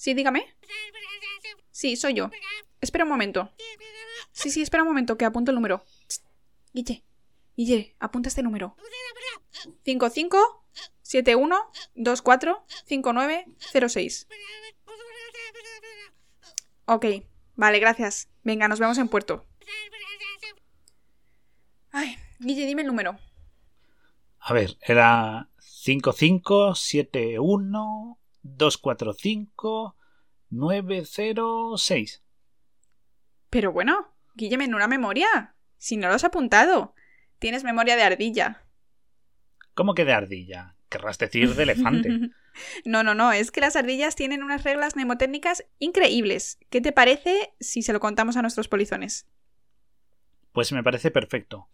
Sí, dígame. Sí, soy yo. Espera un momento. Sí, sí, espera un momento, que apunto el número. Guille, Guille, apunta este número. 55 71 24 59 06. Ok, vale, gracias. Venga, nos vemos en puerto. Ay, Guille, dime el número. A ver, era 5571 245 906. Pero bueno, Guille, en una memoria. Si no lo has apuntado. Tienes memoria de ardilla. ¿Cómo que de ardilla? Querrás decir de elefante. no, no, no, es que las ardillas tienen unas reglas mnemotécnicas increíbles. ¿Qué te parece si se lo contamos a nuestros polizones? Pues me parece perfecto.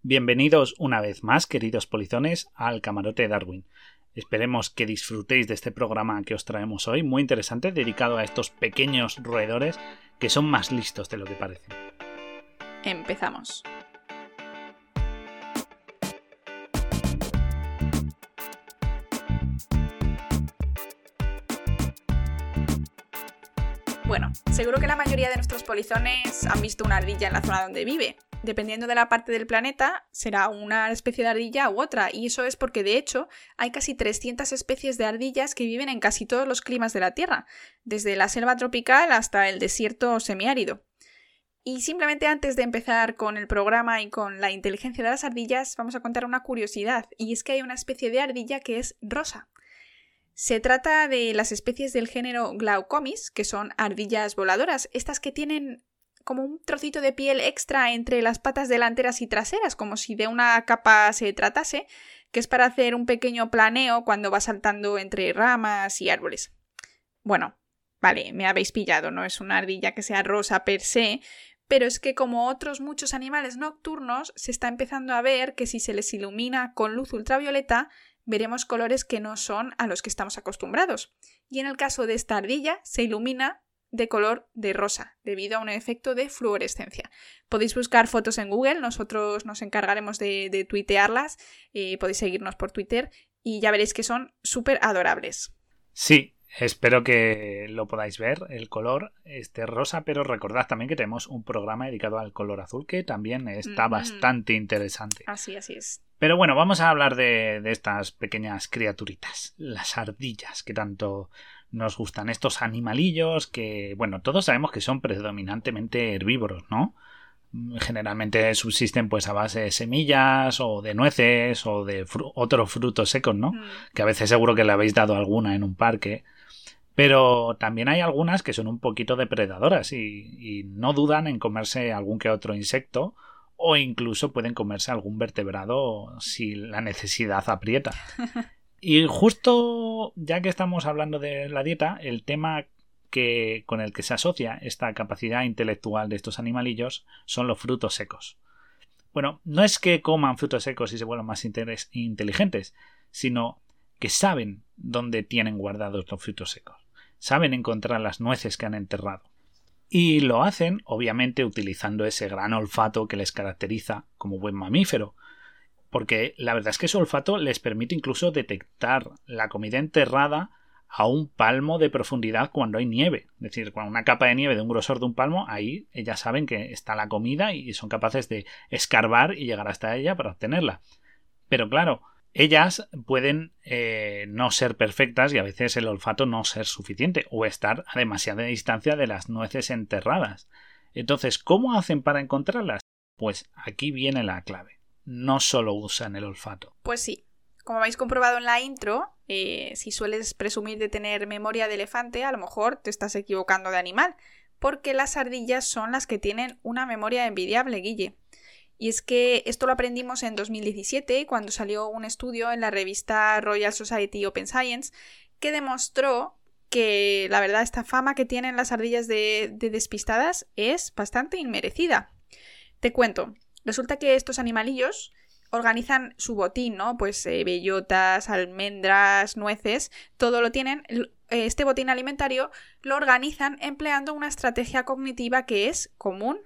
Bienvenidos una vez más, queridos polizones, al camarote de Darwin. Esperemos que disfrutéis de este programa que os traemos hoy, muy interesante, dedicado a estos pequeños roedores que son más listos de lo que parecen. Empezamos. Bueno, seguro que la mayoría de nuestros polizones han visto una ardilla en la zona donde vive. Dependiendo de la parte del planeta, será una especie de ardilla u otra, y eso es porque de hecho hay casi 300 especies de ardillas que viven en casi todos los climas de la Tierra, desde la selva tropical hasta el desierto semiárido. Y simplemente antes de empezar con el programa y con la inteligencia de las ardillas, vamos a contar una curiosidad, y es que hay una especie de ardilla que es rosa. Se trata de las especies del género Glaucomis, que son ardillas voladoras, estas que tienen como un trocito de piel extra entre las patas delanteras y traseras, como si de una capa se tratase, que es para hacer un pequeño planeo cuando va saltando entre ramas y árboles. Bueno, vale, me habéis pillado, no es una ardilla que sea rosa per se, pero es que como otros muchos animales nocturnos, se está empezando a ver que si se les ilumina con luz ultravioleta, veremos colores que no son a los que estamos acostumbrados. Y en el caso de esta ardilla, se ilumina de color de rosa, debido a un efecto de fluorescencia. Podéis buscar fotos en Google, nosotros nos encargaremos de, tuitearlas, eh, podéis seguirnos por Twitter y ya veréis que son súper adorables. Sí, Espero que lo podáis ver, el color este rosa, pero recordad también que tenemos un programa dedicado al color azul que también está bastante interesante. Así, así es. Pero bueno, vamos a hablar de, de, estas pequeñas criaturitas, las ardillas, que tanto nos gustan. Estos animalillos que, bueno, todos sabemos que son predominantemente herbívoros, ¿no? generalmente subsisten pues a base de semillas o de nueces o de otros frutos secos, ¿no? Que a veces seguro que le habéis dado alguna en un parque. Pero también hay algunas que son un poquito depredadoras y, no dudan en comerse algún que otro insecto o incluso pueden comerse algún vertebrado si la necesidad aprieta. Y justo ya que estamos hablando de la dieta, el tema que, con el que se asocia esta capacidad intelectual de estos animalillos son los frutos secos. Bueno, no es que coman frutos secos y se vuelvan más inteligentes, sino que saben dónde tienen guardados los frutos secos saben encontrar las nueces que han enterrado. Y lo hacen, obviamente, utilizando ese gran olfato que les caracteriza como buen mamífero, porque la verdad es que su olfato les permite incluso detectar la comida enterrada a un palmo de profundidad cuando hay nieve. Es decir, con una capa de nieve de un grosor de un palmo, ahí ellas saben que está la comida y son capaces de escarbar y llegar hasta ella para obtenerla. Pero claro, ellas pueden eh, no ser perfectas y a veces el olfato no ser suficiente o estar a demasiada distancia de las nueces enterradas. Entonces, ¿cómo hacen para encontrarlas? Pues aquí viene la clave. No solo usan el olfato. Pues sí. Como habéis comprobado en la intro, eh, si sueles presumir de tener memoria de elefante, a lo mejor te estás equivocando de animal, porque las ardillas son las que tienen una memoria envidiable, Guille. Y es que esto lo aprendimos en 2017 cuando salió un estudio en la revista Royal Society Open Science que demostró que la verdad esta fama que tienen las ardillas de, despistadas es bastante inmerecida. Te cuento, resulta que estos animalillos organizan su botín, ¿no? Pues eh, bellotas, almendras, nueces, todo lo tienen. Este botín alimentario lo organizan empleando una estrategia cognitiva que es común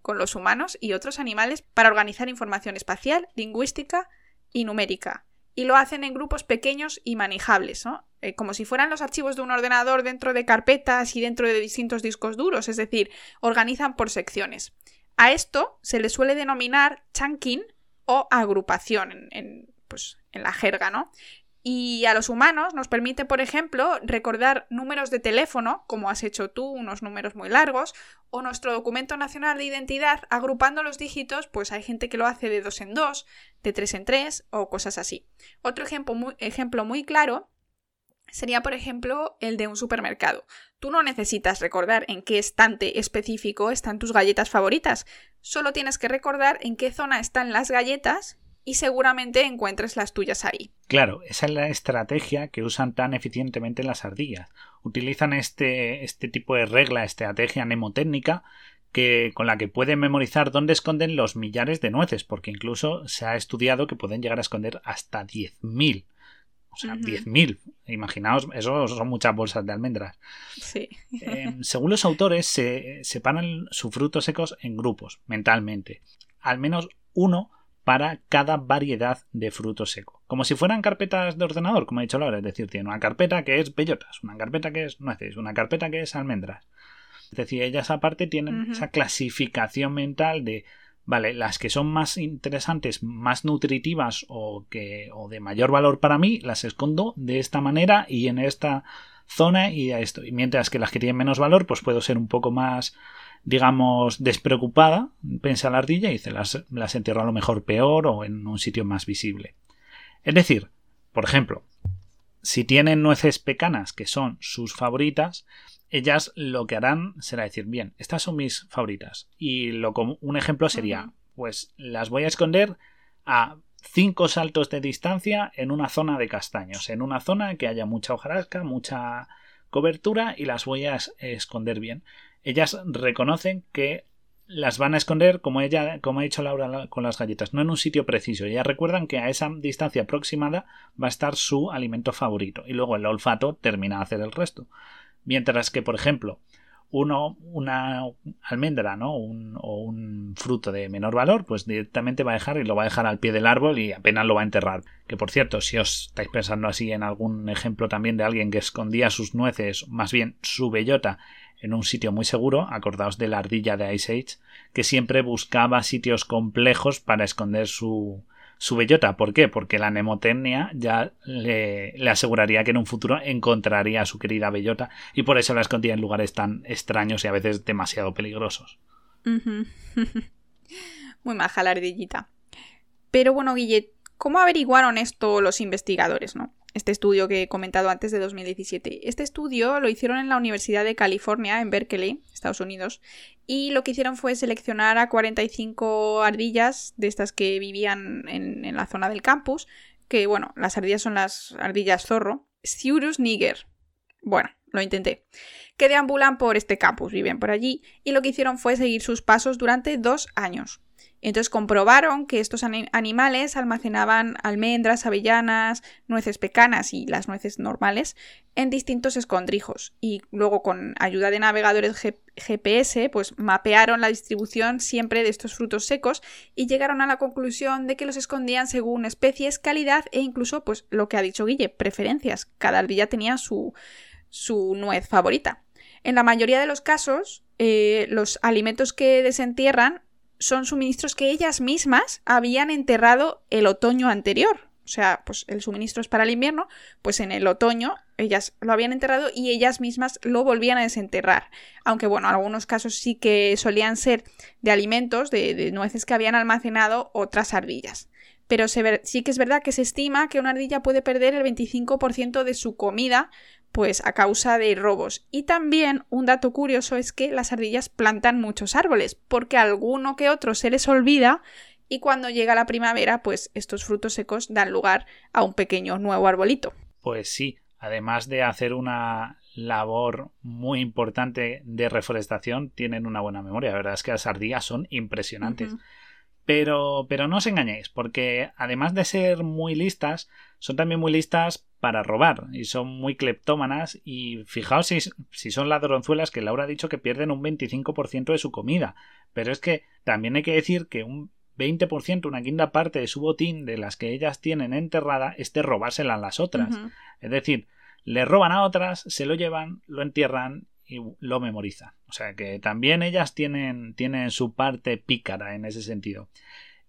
con los humanos y otros animales para organizar información espacial, lingüística y numérica. Y lo hacen en grupos pequeños y manejables. eh, como si fueran los archivos de un ordenador dentro de carpetas y dentro de distintos discos duros, es decir, organizan por secciones. A esto se le suele denominar chunking o agrupación en, pues, en la jerga, ¿no? Y a los humanos nos permite, por ejemplo, recordar números de teléfono, como has hecho tú, unos números muy largos, o nuestro documento nacional de identidad, agrupando los dígitos, pues hay gente que lo hace de dos en dos, de tres en tres, o cosas así. Otro ejemplo ejemplo muy claro sería, por ejemplo, el de un supermercado. Tú no necesitas recordar en qué estante específico están tus galletas favoritas, solo tienes que recordar en qué zona están las galletas y seguramente encuentres las tuyas ahí. Claro, esa es la estrategia que usan tan eficientemente las ardillas. Utilizan este, este tipo de regla, estrategia mnemotécnica, que, con la que pueden memorizar dónde esconden los millares de nueces, porque incluso se ha estudiado que pueden llegar a esconder hasta 10.000. O sea, 10.000. Imaginaos, eso son muchas bolsas de almendras. Sí. Em, según los autores, se separan sus frutos secos en grupos, mentalmente. Al menos uno para cada variedad de fruto seco. Como si fueran carpetas de ordenador, como he dicho Laura. Es decir, tiene una carpeta que es bellotas, una carpeta que es nueces, una carpeta que es almendras. Es decir, ellas aparte tienen esa clasificación mental de, vale, las que son más interesantes, más nutritivas o, que, o de mayor valor para mí, las escondo de esta manera y en esta zona y a esto. Y mientras que las que tienen menos valor, pues puedo ser un poco más digamos, despreocupada, piensa la ardilla y dice, las, las entierro a lo mejor peor o en un sitio más visible. Es decir, por ejemplo, si tienen nueces pecanas, que son sus favoritas, ellas lo que harán será decir, bien, estas son mis favoritas. Y lo, un ejemplo sería, pues las voy a esconder a cinco saltos de distancia en una zona de castaños, en una zona que haya mucha hojarasca, mucha cobertura y las voy a esconder bien ellas reconocen que las van a esconder, como ella, como ha dicho Laura con las galletas, no en un sitio preciso. Ellas recuerdan que a esa distancia aproximada va a estar su alimento favorito. Y luego el olfato termina de hacer el resto. Mientras que, por ejemplo, uno, una almendra, ¿no? o un fruto de menor valor, pues directamente va a dejar y lo va a dejar al pie del árbol y apenas lo va a enterrar. Que por cierto, si os estáis pensando así en algún ejemplo también de alguien que escondía sus nueces, más bien su bellota, en un sitio muy seguro, acordaos de la ardilla de Ice Age, que siempre buscaba sitios complejos para esconder su, su bellota. ¿Por qué? Porque la mnemotecnia ya le, le, aseguraría que en un futuro encontraría a su querida bellota y por eso la escondía en lugares tan extraños y a veces demasiado peligrosos. Muy maja la ardillita. Pero bueno, Guille, ¿cómo averiguaron esto los investigadores, no? Este estudio que he comentado antes de 2017. Este estudio lo hicieron en la Universidad de California, en Berkeley, Estados Unidos, y lo que hicieron fue seleccionar a 45 ardillas de estas que vivían en, la zona del campus, que bueno, las ardillas son las ardillas zorro, Sciurus niger. Bueno, lo intenté. Que deambulan por este campus, viven por allí, y lo que hicieron fue seguir sus pasos durante dos años. Entonces comprobaron que estos animales almacenaban almendras, avellanas, nueces pecanas y las nueces normales en distintos escondrijos y luego con ayuda de navegadores GPS pues mapearon la distribución siempre de estos frutos secos y llegaron a la conclusión de que los escondían según especies, calidad e incluso pues lo que ha dicho Guille, preferencias. Cada ardilla tenía su, su nuez favorita. En la mayoría de los casos, eh, los alimentos que desentierran son suministros que ellas mismas habían enterrado el otoño anterior. O sea, pues el suministro es para el invierno, pues en el otoño ellas lo habían enterrado y ellas mismas lo volvían a desenterrar. Aunque bueno, en algunos casos sí que solían ser de alimentos, de, nueces que habían almacenado otras ardillas. Pero sí que es verdad que se estima que una ardilla puede perder el 25% de su comida pues a causa de robos. Y también un dato curioso es que las ardillas plantan muchos árboles, porque alguno que otro se les olvida y cuando llega la primavera, pues estos frutos secos dan lugar a un pequeño nuevo arbolito. Pues sí, además de hacer una labor muy importante de reforestación, tienen una buena memoria. La verdad es que las ardillas son impresionantes. Pero, pero no os engañéis, porque además de ser muy listas, son también muy listas para robar y son muy cleptómanas y fijaos si, si son ladronzuelas que Laura ha dicho que pierden un 25% de su comida. Pero es que también hay que decir que un 20%, una quinta parte de su botín de las que ellas tienen enterrada es de robársela a las otras. Es decir, le roban a otras, se lo llevan, lo entierran y lo memorizan. O sea que también ellas tienen, tienen su parte pícara en ese sentido.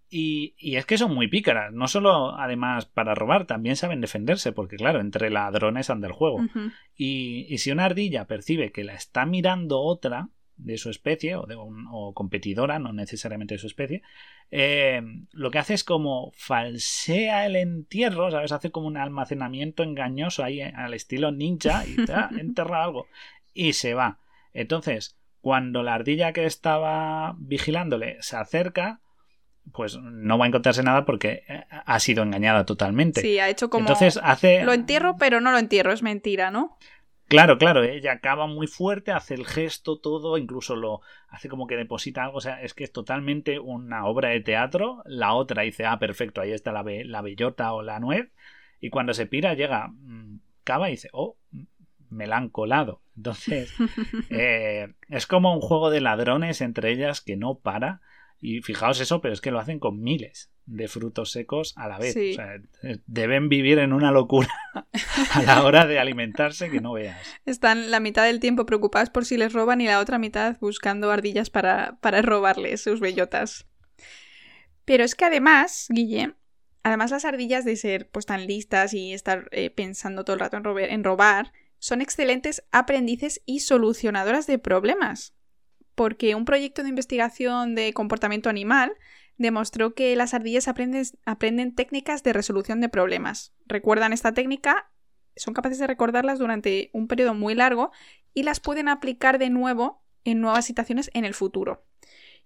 Y, es que son muy pícaras, no solo además para robar, también saben defenderse, porque claro, entre ladrones anda el juego. y, y, si una ardilla percibe que la está mirando otra de su especie, o, de o competidora, no necesariamente de su especie, eh, lo que hace es como falsea el entierro, ¿sabes? Hace como un almacenamiento engañoso ahí al estilo ninja y te enterra algo y se va. Entonces, cuando la ardilla que estaba vigilándole se acerca, pues no va a encontrarse nada porque eh, ha sido engañada totalmente. Sí, ha hecho como. Entonces hace. Lo entierro, pero no lo entierro, es mentira, ¿no? Claro, claro, ella acaba muy fuerte, hace el gesto, todo, incluso lo hace como que deposita algo, o sea, es que es totalmente una obra de teatro. La otra dice, ah, perfecto, ahí está la, la bellota o la nuez, y cuando se pira llega, mm, cava y dice, oh, me la han colado. Entonces, eh, es como un juego de ladrones entre ellas que no para. Y fijaos eso, pero es que lo hacen con miles de frutos secos a la vez. O sea, deben vivir en una locura a la hora de alimentarse que no veas. Están la mitad del tiempo preocupadas por si les roban y la otra mitad buscando ardillas para, para robarles sus bellotas. Pero es que además, Guille, además las ardillas de ser pues tan listas y estar eh, pensando todo el rato en, en robar, son excelentes aprendices y solucionadoras de problemas. Porque un proyecto de investigación de comportamiento animal demostró que las ardillas aprenden, técnicas de resolución de problemas. Recuerdan esta técnica, son capaces de recordarlas durante un periodo muy largo y las pueden aplicar de nuevo en nuevas situaciones en el futuro.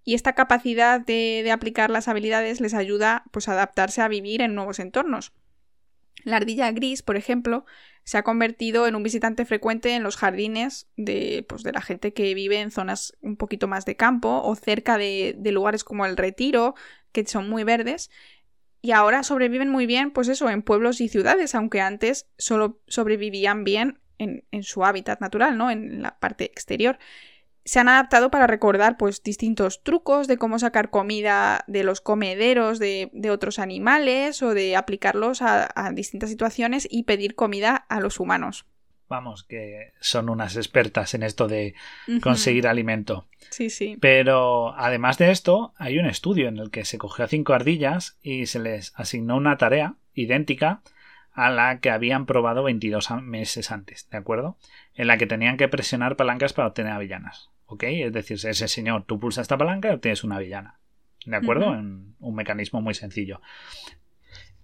Y esta capacidad de, de aplicar las habilidades les ayuda pues, a adaptarse a vivir en nuevos entornos. La ardilla gris, por ejemplo, se ha convertido en un visitante frecuente en los jardines de, pues, de la gente que vive en zonas un poquito más de campo o cerca de, lugares como el Retiro, que son muy verdes. Y ahora sobreviven muy bien, pues eso, en pueblos y ciudades, aunque antes solo sobrevivían bien en, en su hábitat natural, ¿no? En la parte exterior se han adaptado para recordar pues distintos trucos de cómo sacar comida de los comederos de, otros animales o de aplicarlos a, distintas situaciones y pedir comida a los humanos. Vamos, que son unas expertas en esto de conseguir alimento. Sí, sí. Pero además de esto, hay un estudio en el que se cogió a cinco ardillas y se les asignó una tarea idéntica a la que habían probado 22 meses antes, ¿de acuerdo? En la que tenían que presionar palancas para obtener avellanas. ¿Ok? Es decir, ese señor, tú pulsas esta palanca y obtienes una avellana. ¿De acuerdo? En un mecanismo muy sencillo.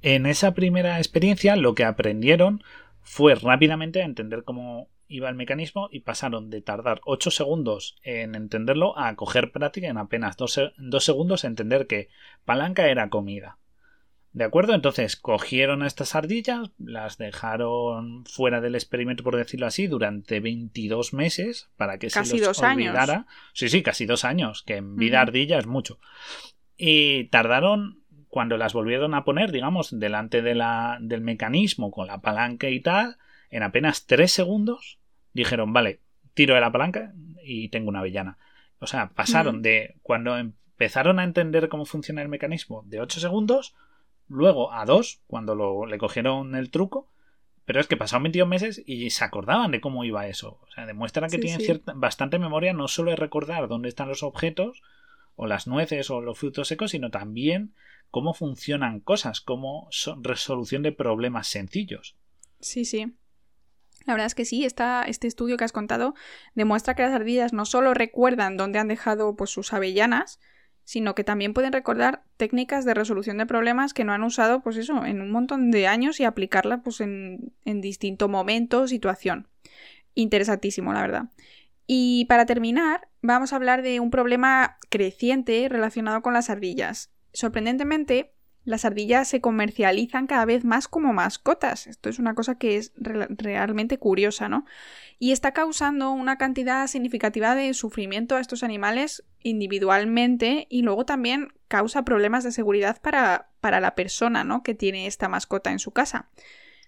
En esa primera experiencia, lo que aprendieron fue rápidamente entender cómo iba el mecanismo y pasaron de tardar 8 segundos en entenderlo a coger práctica en apenas 2 segundos a entender que palanca era comida. ¿De acuerdo? Entonces cogieron a estas ardillas, las dejaron fuera del experimento, por decirlo así, durante 22 meses para que casi se los olvidara. Años. Sí, sí, casi dos años, que en vida ardilla es mucho. Y tardaron, cuando las volvieron a poner, digamos, delante de la, del mecanismo con la palanca y tal, en apenas 3 segundos, dijeron, vale, tiro de la palanca y tengo una avellana. O sea, pasaron de cuando empezaron a entender cómo funciona el mecanismo de 8 segundos luego a dos, cuando lo, le cogieron el truco, pero es que pasaron 22 meses y se acordaban de cómo iba eso. O sea, demuestra que tienen Cierta, bastante memoria, no solo de recordar dónde están los objetos, o las nueces, o los frutos secos, sino también cómo funcionan cosas, como resolución de problemas sencillos. Sí, sí. La verdad es que sí, esta, este estudio que has contado demuestra que las ardillas no solo recuerdan dónde han dejado pues, sus avellanas, sino que también pueden recordar técnicas de resolución de problemas que no han usado, pues eso, en un montón de años y aplicarla pues en, en distinto momento, situación. Interesantísimo, la verdad. Y para terminar, vamos a hablar de un problema creciente relacionado con las ardillas. Sorprendentemente, las ardillas se comercializan cada vez más como mascotas. Esto es una cosa que es realmente curiosa, ¿no? Y está causando una cantidad significativa de sufrimiento a estos animales individualmente y luego también causa problemas de seguridad para, para la persona, ¿no? Que tiene esta mascota en su casa.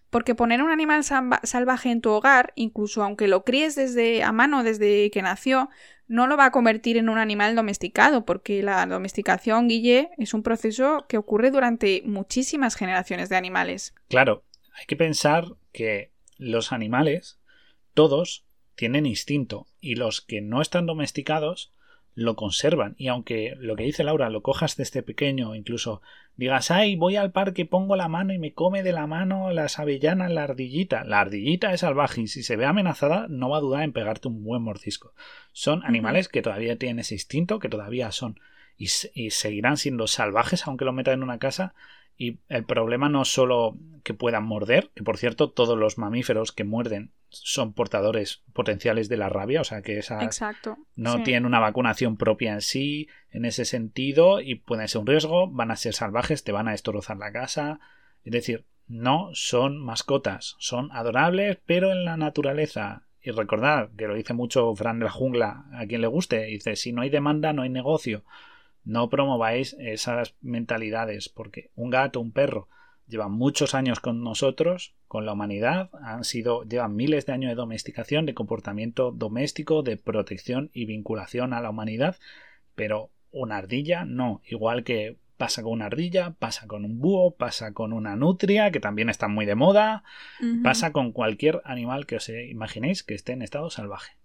Porque poner un animal salvaje en tu hogar, incluso aunque lo críes desde a mano desde que nació, no lo va a convertir en un animal domesticado, porque la domesticación, Guille, es un proceso que ocurre durante muchísimas generaciones de animales. Claro, hay que pensar que los animales, todos tienen instinto y los que no están domesticados lo conservan. Y aunque lo que dice Laura lo cojas desde pequeño, incluso digas, ay, voy al parque, pongo la mano y me come de la mano las avellanas, la ardillita. La ardillita es salvaje y si se ve amenazada no va a dudar en pegarte un buen mordisco. Son animales que todavía tienen ese instinto, que todavía son y, y seguirán siendo salvajes aunque lo metan en una casa y el problema no es solo que puedan morder, que por cierto todos los mamíferos que muerden son portadores potenciales de la rabia, o sea que esa no tienen una vacunación propia en sí, en ese sentido, y pueden ser un riesgo, van a ser salvajes, te van a destrozar la casa. Es decir, no son mascotas, son adorables, pero en la naturaleza. Y recordad, que lo dice mucho Fran de la jungla, a quien le guste, dice, si no hay demanda, no hay negocio. No promováis esas mentalidades, porque un gato, un perro, llevan muchos años con nosotros, con la humanidad, han sido, llevan miles de años de domesticación, de comportamiento doméstico, de protección y vinculación a la humanidad, pero una ardilla no, igual que pasa con una ardilla, pasa con un búho, pasa con una nutria, que también está muy de moda, pasa con cualquier animal que os imaginéis que esté en estado salvaje.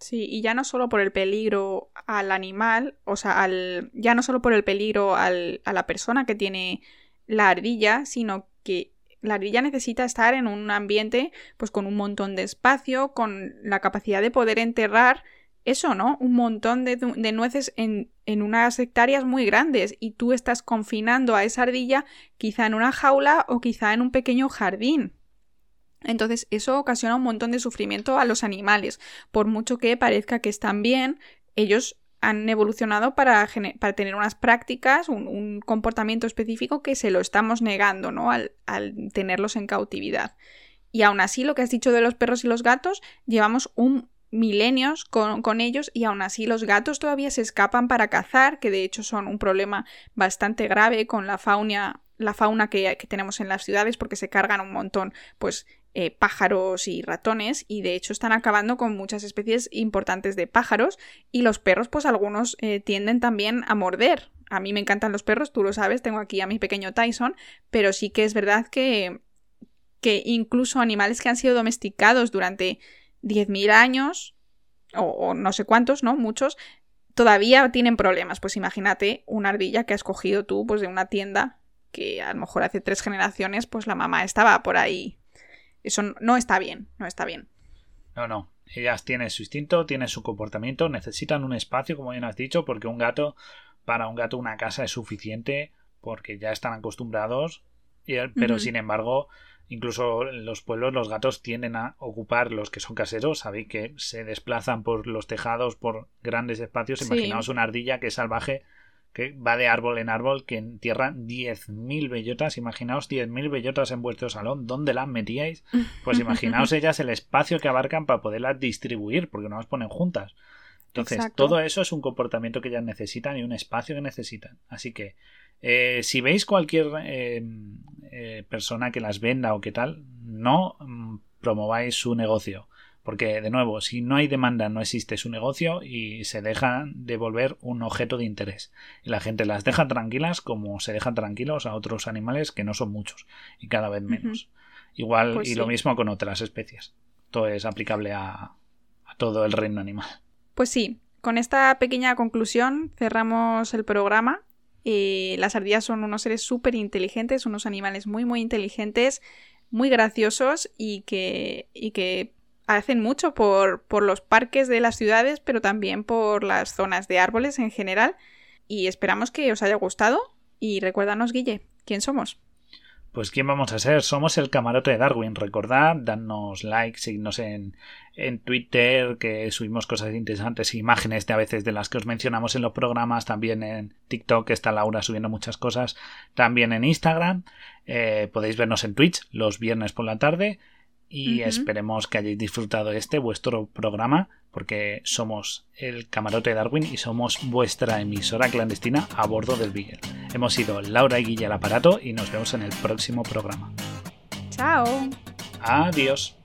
Sí, y ya no solo por el peligro al animal, o sea, al, ya no solo por el peligro al, a la persona que tiene la ardilla, sino que la ardilla necesita estar en un ambiente pues con un montón de espacio, con la capacidad de poder enterrar eso, ¿no? Un montón de, de nueces en, en, unas hectáreas muy grandes y tú estás confinando a esa ardilla quizá en una jaula o quizá en un pequeño jardín. Entonces eso ocasiona un montón de sufrimiento a los animales. Por mucho que parezca que están bien, ellos han evolucionado para, para tener unas prácticas, un, comportamiento específico que se lo estamos negando, ¿no? Al, tenerlos en cautividad. Y aún así, lo que has dicho de los perros y los gatos, llevamos un milenios con, con, ellos y aún así los gatos todavía se escapan para cazar, que de hecho son un problema bastante grave con la fauna, la fauna que, que tenemos en las ciudades porque se cargan un montón pues eh, pájaros y ratones y de hecho están acabando con muchas especies importantes de pájaros y los perros pues algunos eh, tienden también a morder. A mí me encantan los perros, tú lo sabes, tengo aquí a mi pequeño Tyson, pero sí que es verdad que, que incluso animales que han sido domesticados durante 10.000 años o, o no sé cuántos, ¿no? Muchos, todavía tienen problemas. Pues imagínate una ardilla que has cogido tú pues de una tienda que a lo mejor hace tres generaciones pues la mamá estaba por ahí eso no está bien, no está bien. No, no. Ellas tienen su instinto, tienen su comportamiento, necesitan un espacio, como bien has dicho, porque un gato, para un gato una casa es suficiente porque ya están acostumbrados, pero sin embargo, incluso en los pueblos los gatos tienden a ocupar los que son caseros, sabéis que se desplazan por los tejados, por grandes espacios, imaginaos una ardilla que es salvaje que va de árbol en árbol, que entierra 10.000 bellotas. Imaginaos 10.000 bellotas en vuestro salón. ¿Dónde las metíais? Pues imaginaos ellas el espacio que abarcan para poderlas distribuir, porque no las ponen juntas. Entonces, todo eso es un comportamiento que ellas necesitan y un espacio que necesitan. Así que, eh, si veis cualquier eh, eh, persona que las venda o qué tal, no mm, promováis su negocio. Porque, de nuevo, si no hay demanda, no existe su negocio y se dejan de volver un objeto de interés. Y la gente las deja tranquilas como se dejan tranquilos a otros animales que no son muchos y cada vez menos. Igual pues y lo mismo con otras especies. Todo es aplicable a, todo el reino animal. Pues sí, con esta pequeña conclusión cerramos el programa. Eh, las ardillas son unos seres súper inteligentes, unos animales muy, muy inteligentes, muy graciosos y que, y que hacen mucho por, por los parques de las ciudades, pero también por las zonas de árboles en general. Y esperamos que os haya gustado. Y recuérdanos, Guille, ¿quién somos? Pues quién vamos a ser, somos el camarote de Darwin. Recordad, danos like, seguidnos en, en Twitter, que subimos cosas interesantes, imágenes de a veces de las que os mencionamos en los programas, también en TikTok, está Laura subiendo muchas cosas, también en Instagram. Eh, podéis vernos en Twitch los viernes por la tarde y esperemos que hayáis disfrutado este vuestro programa porque somos el camarote de Darwin y somos vuestra emisora clandestina a bordo del Beagle. Hemos sido Laura y Guilla al aparato y nos vemos en el próximo programa. Chao. Adiós.